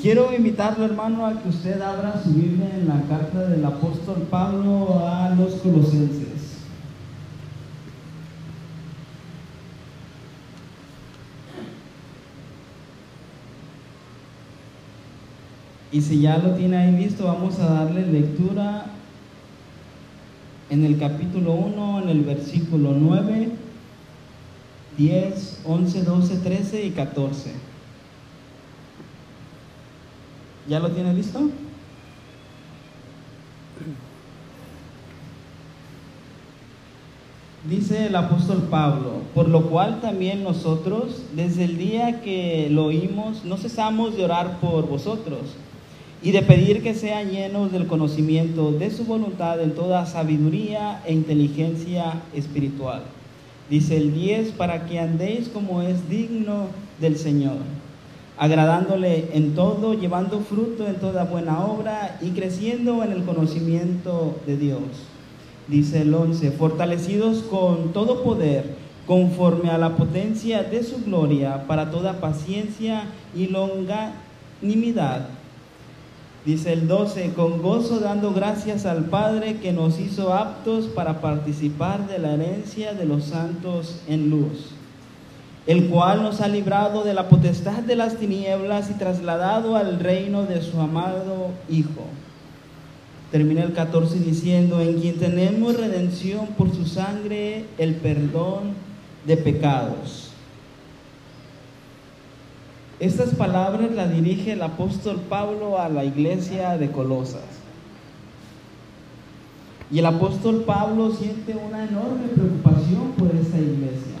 Quiero invitarle, hermano, a que usted abra su Biblia en la carta del apóstol Pablo a los colosenses. Y si ya lo tiene ahí listo, vamos a darle lectura en el capítulo 1, en el versículo 9, 10, 11, 12, 13 y 14. ¿Ya lo tiene listo? Dice el apóstol Pablo, por lo cual también nosotros, desde el día que lo oímos, no cesamos de orar por vosotros y de pedir que sean llenos del conocimiento de su voluntad en toda sabiduría e inteligencia espiritual. Dice el 10, para que andéis como es digno del Señor, agradándole en todo, llevando fruto en toda buena obra y creciendo en el conocimiento de Dios dice el 11, fortalecidos con todo poder, conforme a la potencia de su gloria, para toda paciencia y longanimidad. Dice el 12, con gozo dando gracias al Padre que nos hizo aptos para participar de la herencia de los santos en luz, el cual nos ha librado de la potestad de las tinieblas y trasladado al reino de su amado Hijo Termina el 14 diciendo, en quien tenemos redención por su sangre, el perdón de pecados. Estas palabras las dirige el apóstol Pablo a la iglesia de Colosas. Y el apóstol Pablo siente una enorme preocupación por esta iglesia,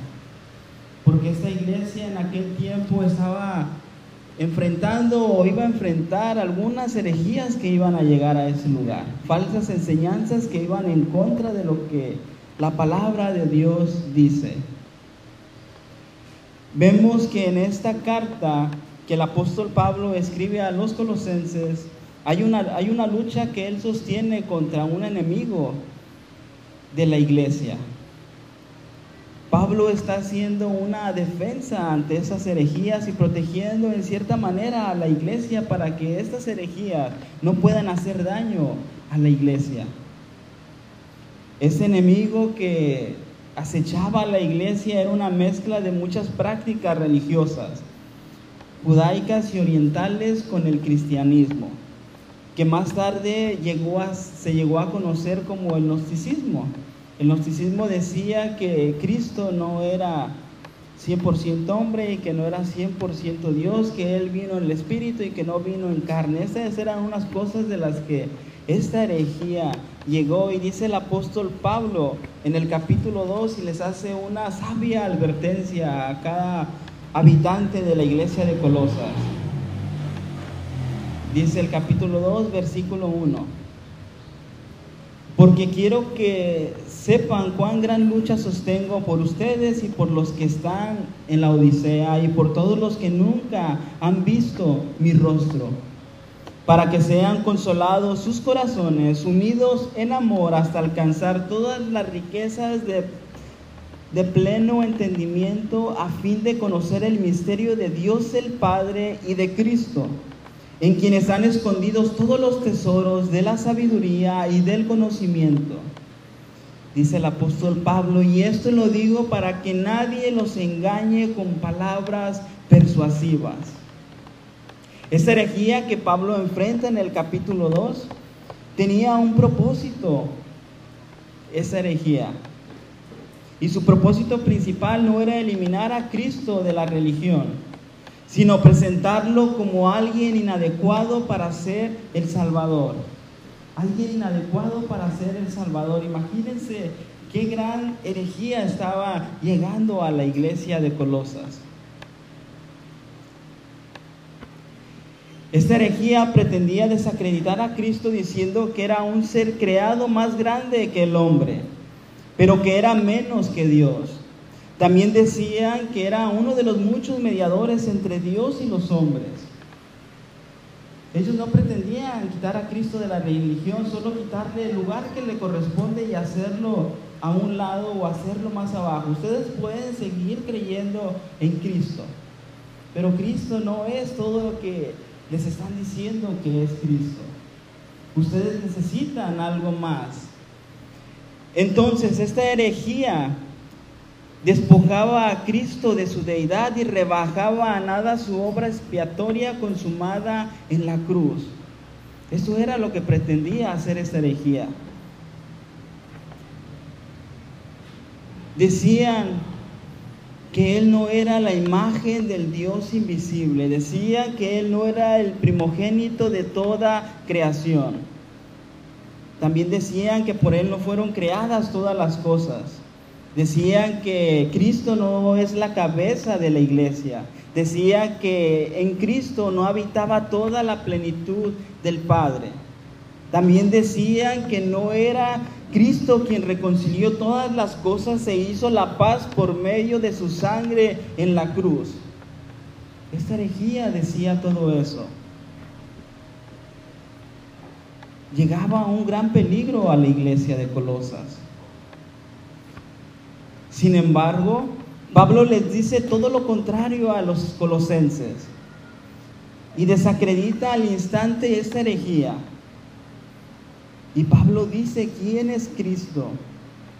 porque esta iglesia en aquel tiempo estaba enfrentando o iba a enfrentar algunas herejías que iban a llegar a ese lugar, falsas enseñanzas que iban en contra de lo que la palabra de Dios dice. Vemos que en esta carta que el apóstol Pablo escribe a los colosenses, hay una, hay una lucha que él sostiene contra un enemigo de la iglesia. Pablo está haciendo una defensa ante esas herejías y protegiendo en cierta manera a la iglesia para que estas herejías no puedan hacer daño a la iglesia. Ese enemigo que acechaba a la iglesia era una mezcla de muchas prácticas religiosas, judaicas y orientales con el cristianismo, que más tarde llegó a, se llegó a conocer como el gnosticismo. El gnosticismo decía que Cristo no era 100% hombre y que no era 100% Dios, que Él vino en el Espíritu y que no vino en carne. Esas eran unas cosas de las que esta herejía llegó y dice el apóstol Pablo en el capítulo 2 y les hace una sabia advertencia a cada habitante de la iglesia de Colosas. Dice el capítulo 2, versículo 1 porque quiero que sepan cuán gran lucha sostengo por ustedes y por los que están en la Odisea y por todos los que nunca han visto mi rostro, para que sean consolados sus corazones, unidos en amor hasta alcanzar todas las riquezas de, de pleno entendimiento a fin de conocer el misterio de Dios el Padre y de Cristo en quienes han escondidos todos los tesoros de la sabiduría y del conocimiento. Dice el apóstol Pablo, y esto lo digo para que nadie los engañe con palabras persuasivas. Esta herejía que Pablo enfrenta en el capítulo 2 tenía un propósito, esa herejía. Y su propósito principal no era eliminar a Cristo de la religión, sino presentarlo como alguien inadecuado para ser el Salvador. Alguien inadecuado para ser el Salvador. Imagínense qué gran herejía estaba llegando a la iglesia de Colosas. Esta herejía pretendía desacreditar a Cristo diciendo que era un ser creado más grande que el hombre, pero que era menos que Dios. También decían que era uno de los muchos mediadores entre Dios y los hombres. Ellos no pretendían quitar a Cristo de la religión, solo quitarle el lugar que le corresponde y hacerlo a un lado o hacerlo más abajo. Ustedes pueden seguir creyendo en Cristo, pero Cristo no es todo lo que les están diciendo que es Cristo. Ustedes necesitan algo más. Entonces, esta herejía despojaba a Cristo de su deidad y rebajaba a nada su obra expiatoria consumada en la cruz. Eso era lo que pretendía hacer esta herejía. Decían que Él no era la imagen del Dios invisible, decían que Él no era el primogénito de toda creación. También decían que por Él no fueron creadas todas las cosas. Decían que Cristo no es la cabeza de la iglesia. Decían que en Cristo no habitaba toda la plenitud del Padre. También decían que no era Cristo quien reconcilió todas las cosas e hizo la paz por medio de su sangre en la cruz. Esta herejía decía todo eso. Llegaba un gran peligro a la iglesia de Colosas. Sin embargo, Pablo les dice todo lo contrario a los colosenses y desacredita al instante esta herejía. Y Pablo dice, ¿quién es Cristo?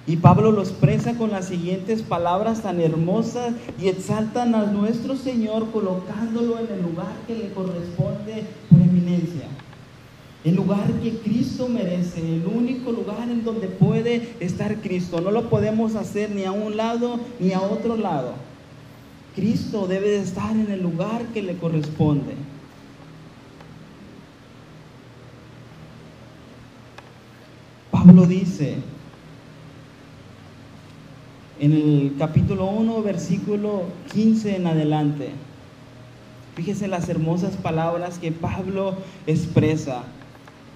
Y Pablo lo expresa con las siguientes palabras tan hermosas y exaltan a nuestro Señor colocándolo en el lugar que le corresponde por eminencia. El lugar que Cristo merece, el único lugar en donde puede estar Cristo. No lo podemos hacer ni a un lado ni a otro lado. Cristo debe de estar en el lugar que le corresponde. Pablo dice en el capítulo 1, versículo 15 en adelante, fíjese las hermosas palabras que Pablo expresa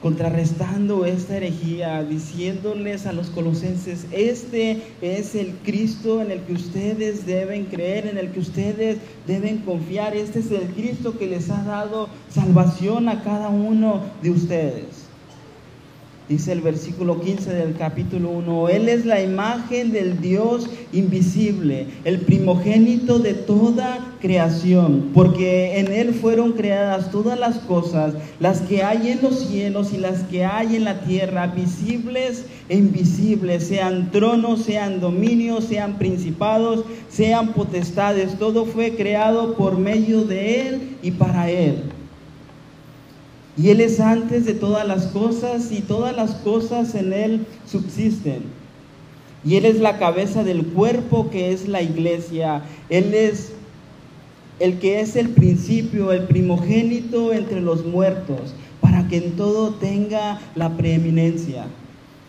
contrarrestando esta herejía, diciéndoles a los colosenses, este es el Cristo en el que ustedes deben creer, en el que ustedes deben confiar, este es el Cristo que les ha dado salvación a cada uno de ustedes. Dice el versículo 15 del capítulo 1, Él es la imagen del Dios invisible, el primogénito de toda creación, porque en Él fueron creadas todas las cosas, las que hay en los cielos y las que hay en la tierra, visibles e invisibles, sean tronos, sean dominios, sean principados, sean potestades, todo fue creado por medio de Él y para Él. Y Él es antes de todas las cosas y todas las cosas en Él subsisten. Y Él es la cabeza del cuerpo que es la iglesia. Él es el que es el principio, el primogénito entre los muertos, para que en todo tenga la preeminencia.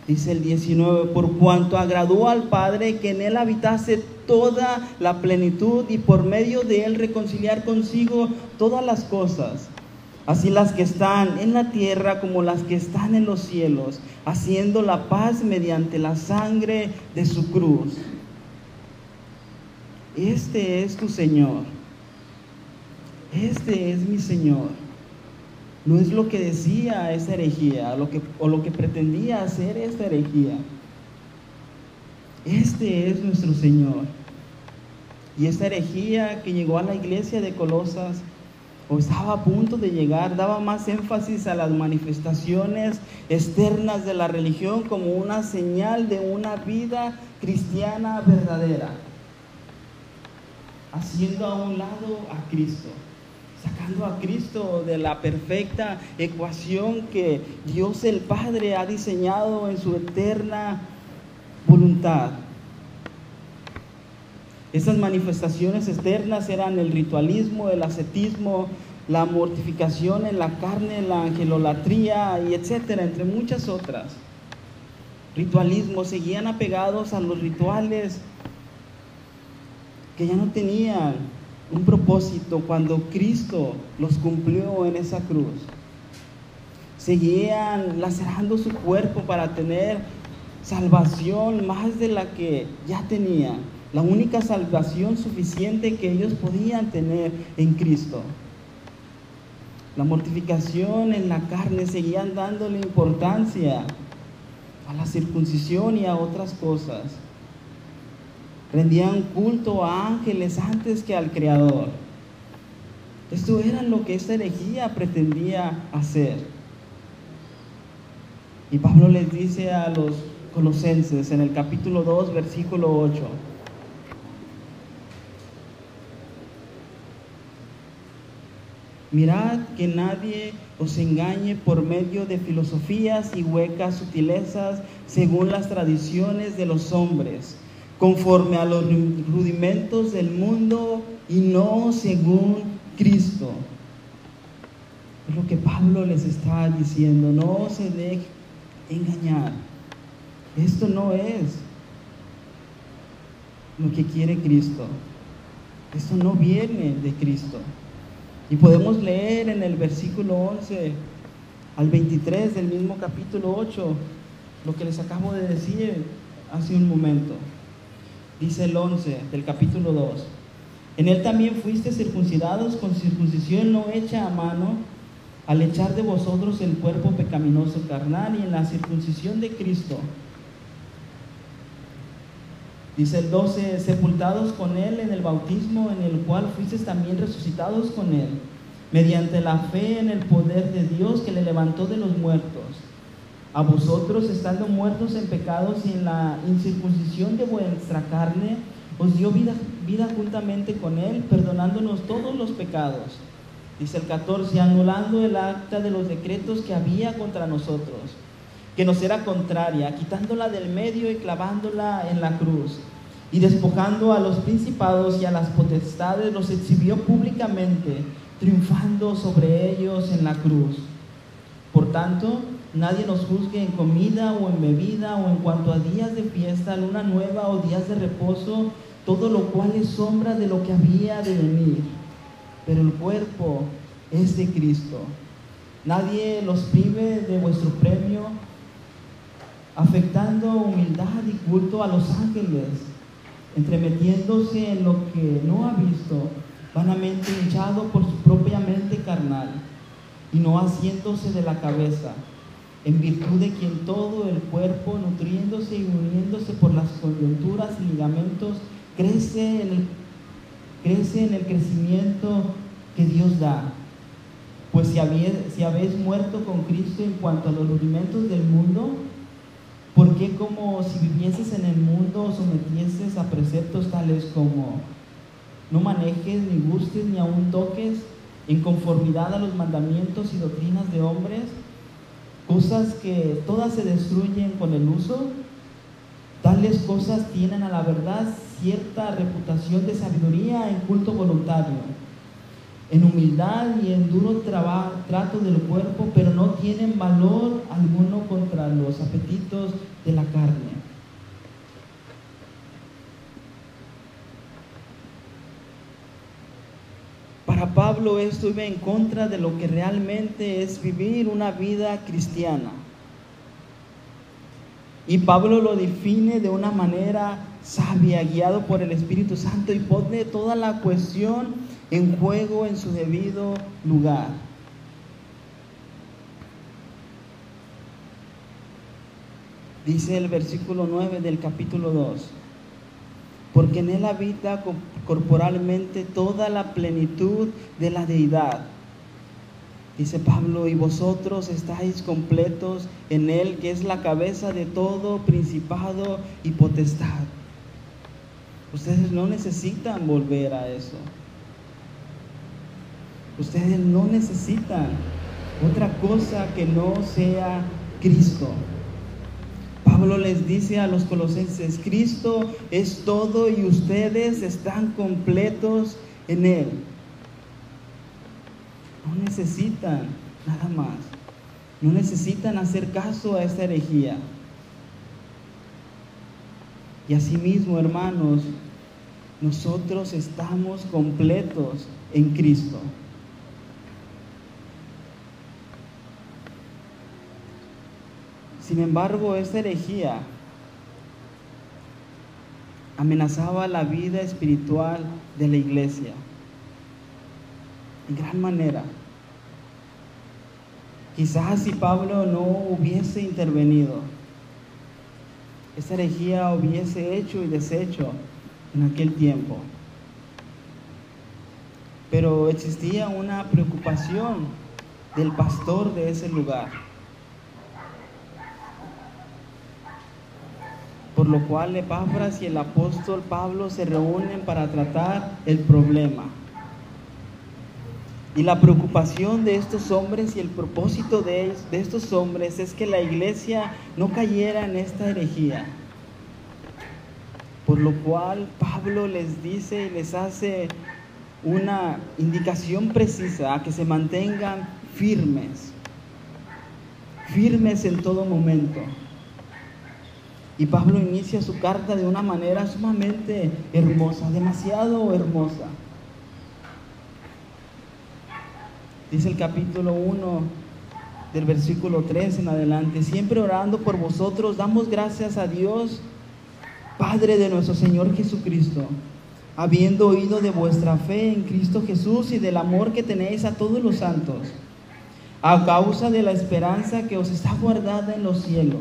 Dice el 19, por cuanto agradó al Padre que en Él habitase toda la plenitud y por medio de Él reconciliar consigo todas las cosas así las que están en la tierra como las que están en los cielos, haciendo la paz mediante la sangre de su cruz. Este es tu Señor. Este es mi Señor. No es lo que decía esa herejía lo que, o lo que pretendía hacer esta herejía. Este es nuestro Señor. Y esta herejía que llegó a la iglesia de Colosas o estaba a punto de llegar, daba más énfasis a las manifestaciones externas de la religión como una señal de una vida cristiana verdadera, haciendo a un lado a Cristo, sacando a Cristo de la perfecta ecuación que Dios el Padre ha diseñado en su eterna voluntad. Esas manifestaciones externas eran el ritualismo, el ascetismo, la mortificación en la carne, la angelolatría y etcétera, entre muchas otras. Ritualismo, seguían apegados a los rituales que ya no tenían un propósito cuando Cristo los cumplió en esa cruz. Seguían lacerando su cuerpo para tener salvación más de la que ya tenían la única salvación suficiente que ellos podían tener en Cristo. La mortificación en la carne seguían dándole importancia a la circuncisión y a otras cosas. Rendían culto a ángeles antes que al Creador. Esto era lo que esta herejía pretendía hacer. Y Pablo les dice a los colosenses en el capítulo 2, versículo 8. Mirad que nadie os engañe por medio de filosofías y huecas sutilezas según las tradiciones de los hombres, conforme a los rudimentos del mundo y no según Cristo. Es lo que Pablo les está diciendo, no se deje engañar. Esto no es lo que quiere Cristo. Esto no viene de Cristo. Y podemos leer en el versículo 11 al 23 del mismo capítulo 8 lo que les acabo de decir hace un momento. Dice el 11 del capítulo 2. En él también fuiste circuncidados con circuncisión no hecha a mano, al echar de vosotros el cuerpo pecaminoso carnal y en la circuncisión de Cristo Dice el 12, sepultados con Él en el bautismo en el cual fuisteis también resucitados con Él, mediante la fe en el poder de Dios que le levantó de los muertos. A vosotros, estando muertos en pecados y en la incircuncisión de vuestra carne, os dio vida, vida juntamente con Él, perdonándonos todos los pecados. Dice el 14, anulando el acta de los decretos que había contra nosotros que nos era contraria, quitándola del medio y clavándola en la cruz. Y despojando a los principados y a las potestades, los exhibió públicamente, triunfando sobre ellos en la cruz. Por tanto, nadie nos juzgue en comida o en bebida o en cuanto a días de fiesta, luna nueva o días de reposo, todo lo cual es sombra de lo que había de venir. Pero el cuerpo es de Cristo. Nadie los prive de vuestro premio afectando humildad y culto a los ángeles, entremetiéndose en lo que no ha visto, vanamente hinchado por su propia mente carnal, y no haciéndose de la cabeza, en virtud de quien todo el cuerpo, nutriéndose y uniéndose por las coyunturas y ligamentos, crece en el, crece en el crecimiento que Dios da. Pues si habéis, si habéis muerto con Cristo en cuanto a los rudimentos del mundo, como si vivieses en el mundo sometieses a preceptos tales como no manejes, ni gustes, ni aun toques en conformidad a los mandamientos y doctrinas de hombres, cosas que todas se destruyen con el uso, tales cosas tienen a la verdad cierta reputación de sabiduría en culto voluntario en humildad y en duro trato del cuerpo, pero no tienen valor alguno contra los apetitos de la carne. Para Pablo esto iba en contra de lo que realmente es vivir una vida cristiana. Y Pablo lo define de una manera sabia, guiado por el Espíritu Santo y pone toda la cuestión en juego en su debido lugar. Dice el versículo 9 del capítulo 2, porque en él habita corporalmente toda la plenitud de la deidad. Dice Pablo, y vosotros estáis completos en él, que es la cabeza de todo principado y potestad. Ustedes no necesitan volver a eso. Ustedes no necesitan otra cosa que no sea Cristo. Pablo les dice a los colosenses, Cristo es todo y ustedes están completos en Él. No necesitan nada más. No necesitan hacer caso a esta herejía. Y asimismo, hermanos, nosotros estamos completos en Cristo. Sin embargo, esta herejía amenazaba la vida espiritual de la iglesia en gran manera. Quizás si Pablo no hubiese intervenido, esta herejía hubiese hecho y deshecho en aquel tiempo. pero existía una preocupación del pastor de ese lugar. Por lo cual Epáfras y el apóstol Pablo se reúnen para tratar el problema. Y la preocupación de estos hombres y el propósito de, de estos hombres es que la iglesia no cayera en esta herejía. Por lo cual Pablo les dice y les hace una indicación precisa a que se mantengan firmes, firmes en todo momento. Y Pablo inicia su carta de una manera sumamente hermosa, demasiado hermosa. Dice el capítulo 1 del versículo 3 en adelante, siempre orando por vosotros, damos gracias a Dios, Padre de nuestro Señor Jesucristo habiendo oído de vuestra fe en Cristo Jesús y del amor que tenéis a todos los santos, a causa de la esperanza que os está guardada en los cielos,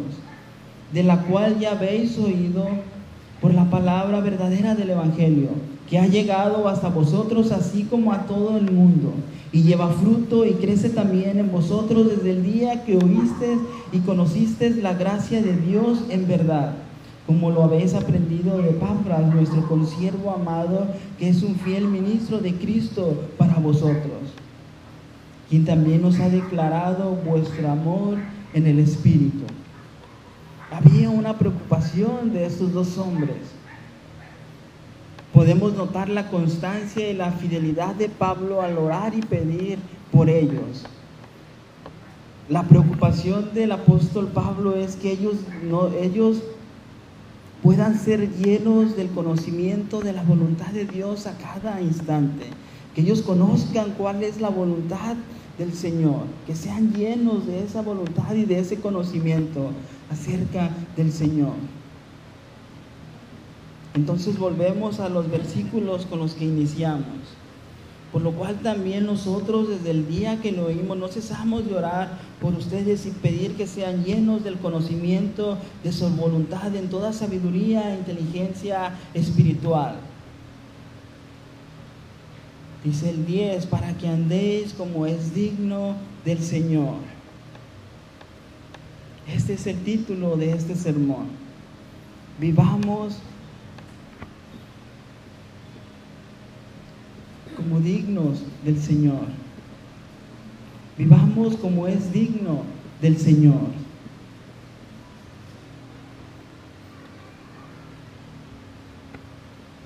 de la cual ya habéis oído por la palabra verdadera del Evangelio, que ha llegado hasta vosotros así como a todo el mundo, y lleva fruto y crece también en vosotros desde el día que oísteis y conocisteis la gracia de Dios en verdad como lo habéis aprendido de Pafras, nuestro consiervo amado, que es un fiel ministro de Cristo para vosotros, quien también nos ha declarado vuestro amor en el Espíritu. Había una preocupación de estos dos hombres. Podemos notar la constancia y la fidelidad de Pablo al orar y pedir por ellos. La preocupación del apóstol Pablo es que ellos, no, ellos puedan ser llenos del conocimiento de la voluntad de Dios a cada instante. Que ellos conozcan cuál es la voluntad del Señor. Que sean llenos de esa voluntad y de ese conocimiento acerca del Señor. Entonces volvemos a los versículos con los que iniciamos. Por lo cual también nosotros desde el día que lo oímos no cesamos de orar por ustedes y pedir que sean llenos del conocimiento de su voluntad en toda sabiduría e inteligencia espiritual. Dice el 10, para que andéis como es digno del Señor. Este es el título de este sermón. Vivamos como dignos del Señor. Vivamos como es digno del Señor.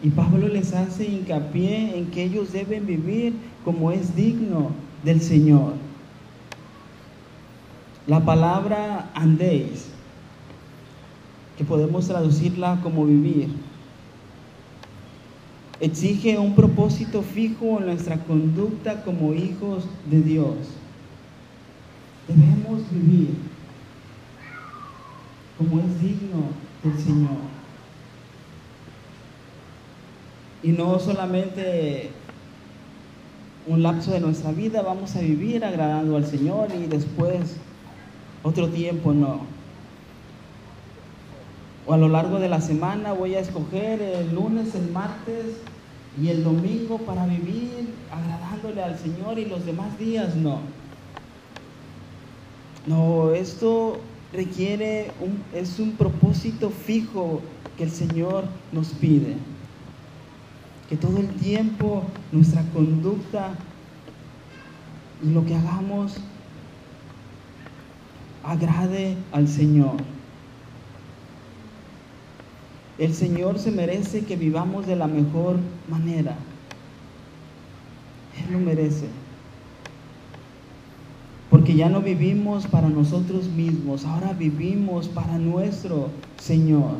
Y Pablo les hace hincapié en que ellos deben vivir como es digno del Señor. La palabra andéis, que podemos traducirla como vivir, exige un propósito fijo en nuestra conducta como hijos de Dios. Debemos vivir como es digno del Señor. Y no solamente un lapso de nuestra vida vamos a vivir agradando al Señor y después otro tiempo no. O a lo largo de la semana voy a escoger el lunes, el martes y el domingo para vivir agradándole al Señor y los demás días no. No, esto requiere un, es un propósito fijo que el Señor nos pide. Que todo el tiempo nuestra conducta y lo que hagamos agrade al Señor. El Señor se merece que vivamos de la mejor manera. Él lo merece. Porque ya no vivimos para nosotros mismos, ahora vivimos para nuestro Señor,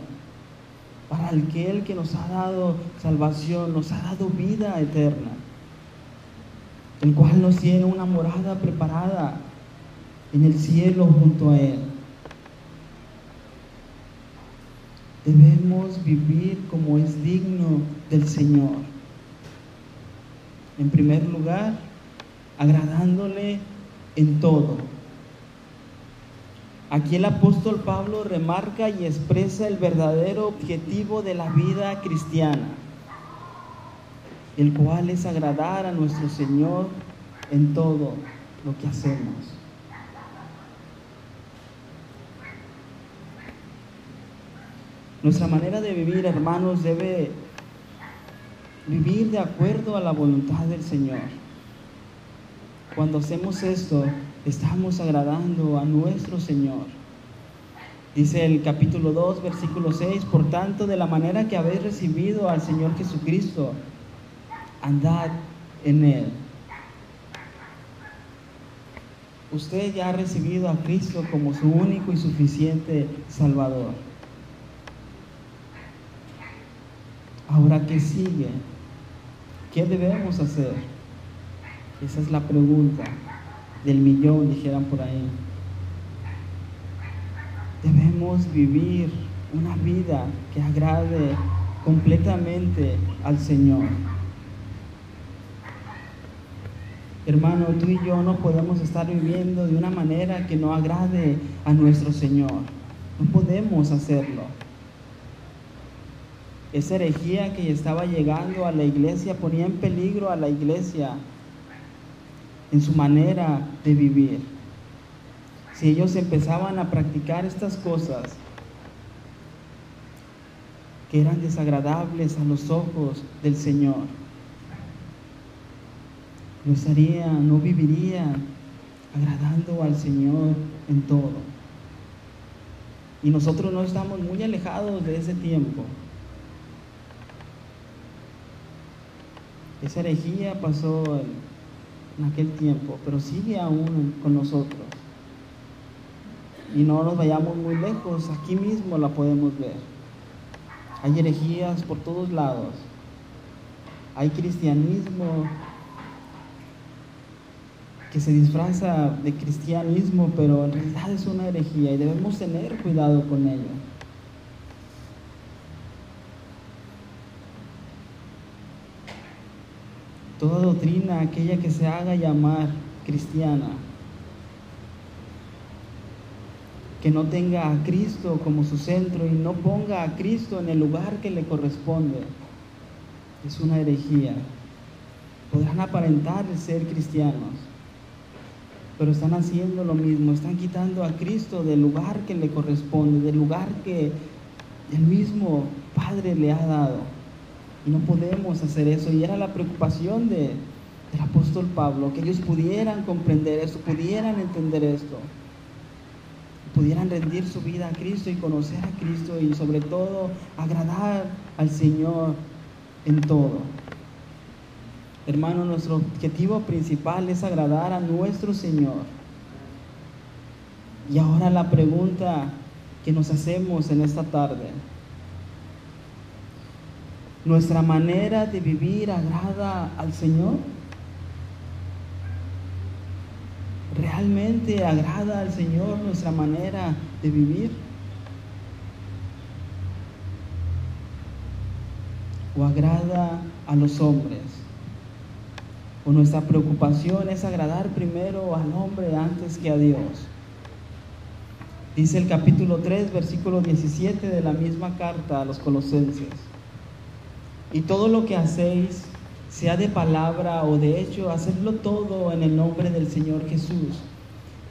para aquel que nos ha dado salvación, nos ha dado vida eterna, el cual nos tiene una morada preparada en el cielo junto a Él. debemos vivir como es digno del Señor. En primer lugar, agradándole en todo. Aquí el apóstol Pablo remarca y expresa el verdadero objetivo de la vida cristiana. el cual es agradar a nuestro Señor en todo lo que hacemos. Nuestra manera de vivir, hermanos, debe vivir de acuerdo a la voluntad del Señor. Cuando hacemos esto, estamos agradando a nuestro Señor. Dice el capítulo 2, versículo 6, por tanto, de la manera que habéis recibido al Señor Jesucristo, andad en Él. Usted ya ha recibido a Cristo como su único y suficiente Salvador. Ahora, ¿qué sigue? ¿Qué debemos hacer? Esa es la pregunta del millón, dijeran por ahí. Debemos vivir una vida que agrade completamente al Señor. Hermano, tú y yo no podemos estar viviendo de una manera que no agrade a nuestro Señor. No podemos hacerlo. Esa herejía que estaba llegando a la iglesia ponía en peligro a la iglesia en su manera de vivir. Si ellos empezaban a practicar estas cosas que eran desagradables a los ojos del Señor, no estaría, no viviría agradando al Señor en todo. Y nosotros no estamos muy alejados de ese tiempo. Esa herejía pasó en aquel tiempo, pero sigue aún con nosotros. Y no nos vayamos muy lejos, aquí mismo la podemos ver. Hay herejías por todos lados. Hay cristianismo que se disfraza de cristianismo, pero en realidad es una herejía y debemos tener cuidado con ello. Toda doctrina, aquella que se haga llamar cristiana, que no tenga a Cristo como su centro y no ponga a Cristo en el lugar que le corresponde, es una herejía. Podrán aparentar ser cristianos, pero están haciendo lo mismo, están quitando a Cristo del lugar que le corresponde, del lugar que el mismo Padre le ha dado. Y no podemos hacer eso. Y era la preocupación de, del apóstol Pablo, que ellos pudieran comprender esto, pudieran entender esto, pudieran rendir su vida a Cristo y conocer a Cristo y sobre todo agradar al Señor en todo. Hermano, nuestro objetivo principal es agradar a nuestro Señor. Y ahora la pregunta que nos hacemos en esta tarde nuestra manera de vivir agrada al Señor? ¿Realmente agrada al Señor nuestra manera de vivir? ¿O agrada a los hombres? ¿O nuestra preocupación es agradar primero al hombre antes que a Dios? Dice el capítulo 3, versículo 17 de la misma carta a los colosenses. Y todo lo que hacéis, sea de palabra o de hecho, hacedlo todo en el nombre del Señor Jesús,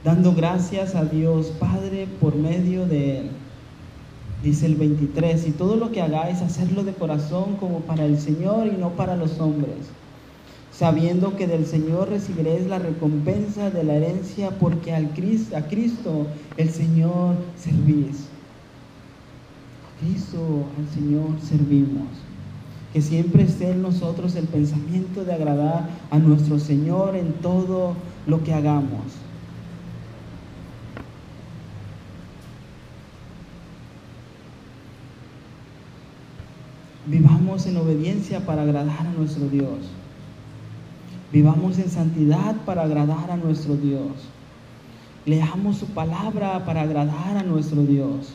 dando gracias a Dios Padre por medio de Él. Dice el 23, y todo lo que hagáis, hacedlo de corazón como para el Señor y no para los hombres, sabiendo que del Señor recibiréis la recompensa de la herencia, porque al Cristo, a Cristo el Señor servís. Cristo, al Señor servimos que siempre esté en nosotros el pensamiento de agradar a nuestro Señor en todo lo que hagamos. Vivamos en obediencia para agradar a nuestro Dios. Vivamos en santidad para agradar a nuestro Dios. Leamos su palabra para agradar a nuestro Dios.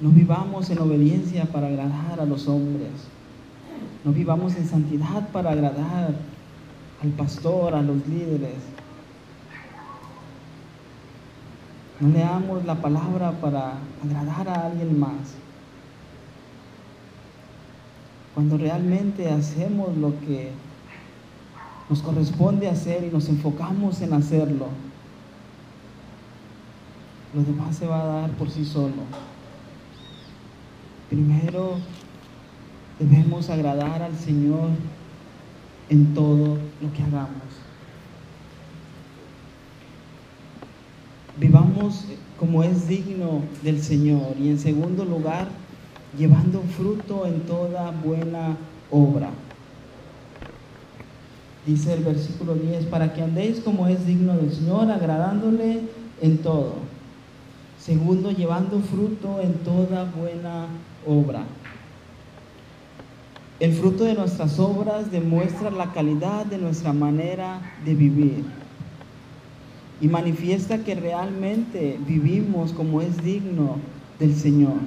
No vivamos en obediencia para agradar a los hombres. No vivamos en santidad para agradar al pastor, a los líderes. No leamos la palabra para agradar a alguien más. cuando realmente hacemos lo que nos corresponde hacer y nos enfocamos en hacerlo, lo demás se va a dar por sí solo. Primero debemos agradar al Señor en todo lo que hagamos. Vivamos como es digno del Señor y en segundo lugar, llevando fruto en toda buena obra. Dice el versículo 10, para que andéis como es digno del Señor, agradándole en todo. Segundo, llevando fruto en toda buena obra. El fruto de nuestras obras demuestra la calidad de nuestra manera de vivir y manifiesta que realmente vivimos como es digno del Señor.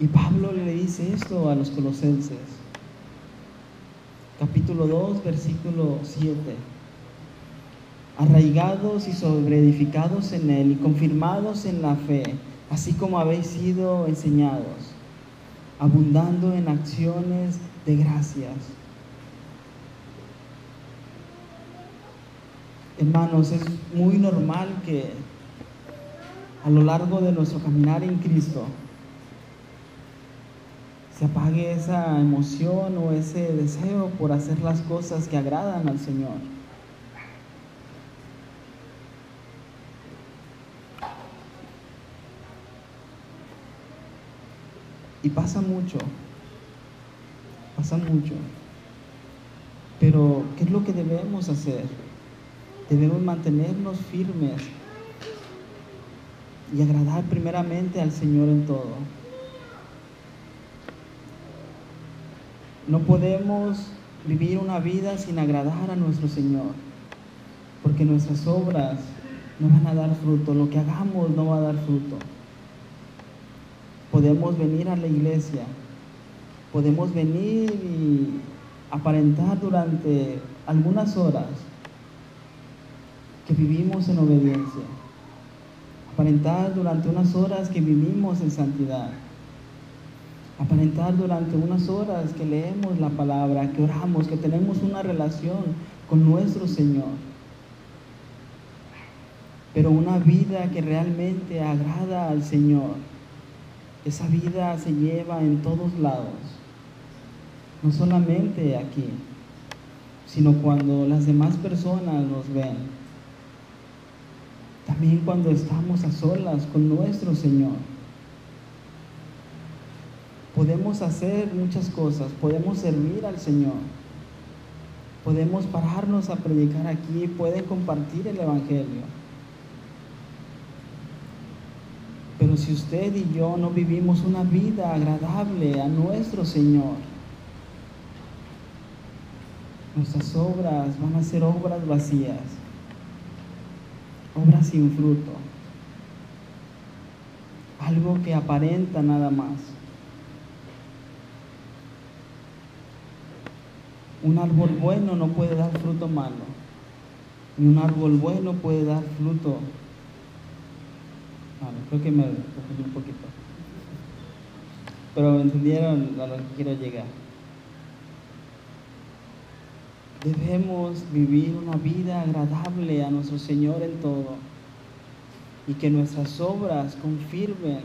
Y Pablo le dice esto a los colosenses. Capítulo 2, versículo 7. Arraigados y sobreedificados en él y confirmados en la fe, así como habéis sido enseñados, abundando en acciones de gracias. Hermanos, es muy normal que a lo largo de nuestro caminar en Cristo, se apague esa emoción o ese deseo por hacer las cosas que agradan al Señor. Y pasa mucho, pasa mucho. Pero, ¿qué es lo que debemos hacer? Debemos mantenernos firmes y agradar primeramente al Señor en todo. No podemos vivir una vida sin agradar a nuestro Señor, porque nuestras obras no van a dar fruto, lo que hagamos no va a dar fruto. Podemos venir a la iglesia, podemos venir y aparentar durante algunas horas que vivimos en obediencia, aparentar durante unas horas que vivimos en santidad aparentar durante unas horas que leemos la palabra, que oramos, que tenemos una relación con nuestro Señor. Pero una vida que realmente agrada al Señor, esa vida se lleva en todos lados, no solamente aquí, sino cuando las demás personas nos ven, también cuando estamos a solas con nuestro Señor podemos hacer muchas cosas, podemos servir al Señor, podemos pararnos a predicar aquí, pueden compartir el Evangelio. Si usted y yo no vivimos una vida agradable a nuestro Señor, nuestras obras van a ser obras vacías, obras sin fruto, algo que aparenta nada más. Un árbol bueno no puede dar fruto malo. Ni un árbol bueno puede dar fruto malo. Creo que me confundí un poquito. Pero entendieron a lo que quiero llegar. Debemos vivir una vida agradable a nuestro Señor en todo y que nuestras obras confirmen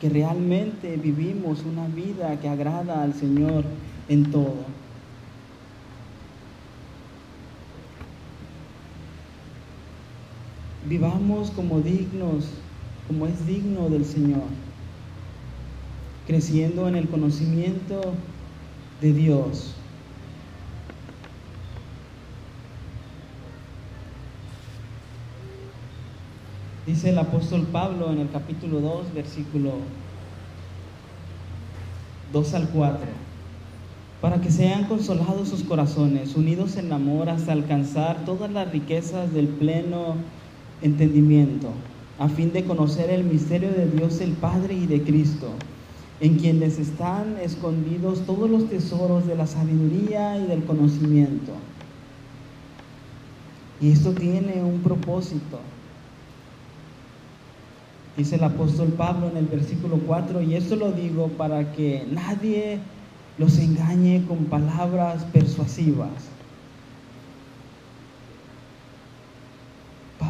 que realmente vivimos una vida que agrada al Señor en todo. Vivamos como dignos, como es digno del Señor, creciendo en el conocimiento de Dios. Dice el apóstol Pablo en el capítulo 2, versículo 2 al 4, para que sean consolados sus corazones, unidos en amor hasta alcanzar todas las riquezas del pleno entendimiento, a fin de conocer el misterio de Dios el Padre y de Cristo, en quien les están escondidos todos los tesoros de la sabiduría y del conocimiento. Y esto tiene un propósito. Dice el apóstol Pablo en el versículo 4, y esto lo digo para que nadie los engañe con palabras persuasivas.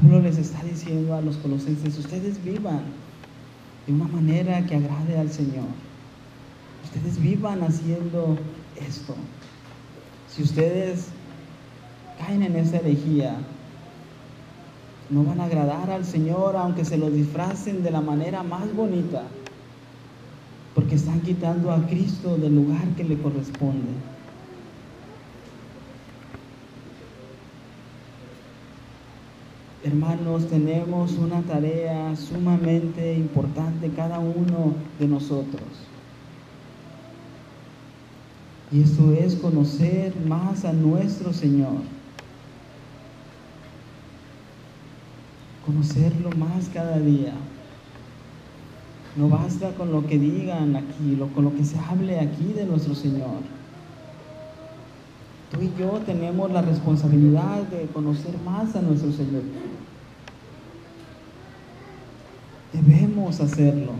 Pablo les está diciendo a los colosenses, ustedes vivan de una manera que agrade al Señor. Ustedes vivan haciendo esto. Si ustedes caen en esa herejía, no van a agradar al Señor aunque se lo disfracen de la manera más bonita, porque están quitando a Cristo del lugar que le corresponde. Hermanos, tenemos una tarea sumamente importante cada uno de nosotros. Y esto es conocer más a nuestro Señor. Conocerlo más cada día. No basta con lo que digan aquí, con lo que se hable aquí de nuestro Señor. Y yo tenemos la responsabilidad de conocer más a nuestro Señor. Debemos hacerlo.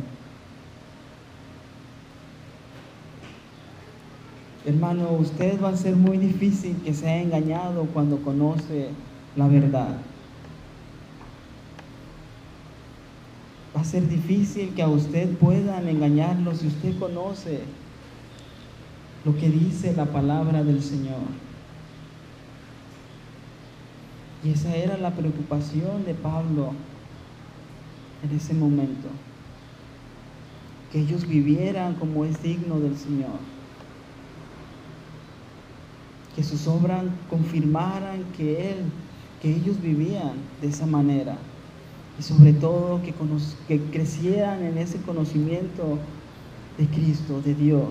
Hermano, usted va a ser muy difícil que sea engañado cuando conoce la verdad. Va a ser difícil que a usted puedan engañarlo si usted conoce lo que dice la palabra del Señor. Y esa era la preocupación de Pablo en ese momento. Que ellos vivieran como es digno del Señor. Que sus obras confirmaran que Él, que ellos vivían de esa manera. Y sobre todo que, que crecieran en ese conocimiento de Cristo, de Dios,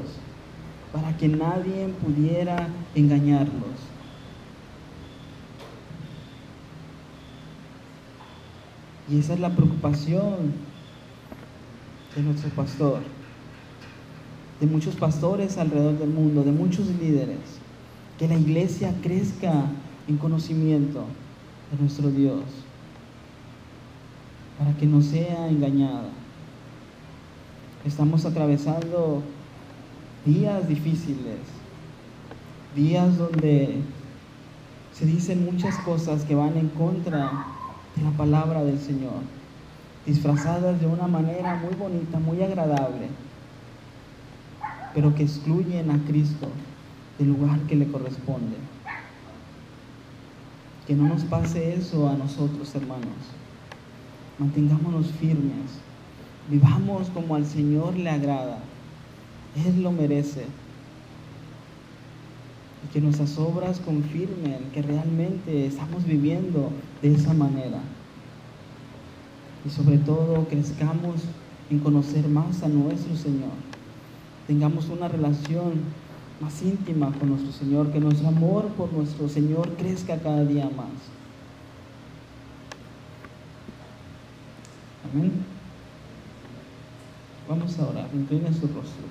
para que nadie pudiera engañarlos. Y esa es la preocupación de nuestro pastor, de muchos pastores alrededor del mundo, de muchos líderes, que la iglesia crezca en conocimiento de nuestro Dios, para que no sea engañada. Estamos atravesando días difíciles, días donde se dicen muchas cosas que van en contra la palabra del Señor, disfrazadas de una manera muy bonita, muy agradable, pero que excluyen a Cristo del lugar que le corresponde. Que no nos pase eso a nosotros, hermanos. Mantengámonos firmes. Vivamos como al Señor le agrada. Él lo merece y que nuestras obras confirmen que realmente estamos viviendo de esa manera. Y sobre todo crezcamos en conocer más a nuestro Señor. Tengamos una relación más íntima con nuestro Señor, que nuestro amor por nuestro Señor crezca cada día más. Amén. Vamos a orar. Inclina su rostro,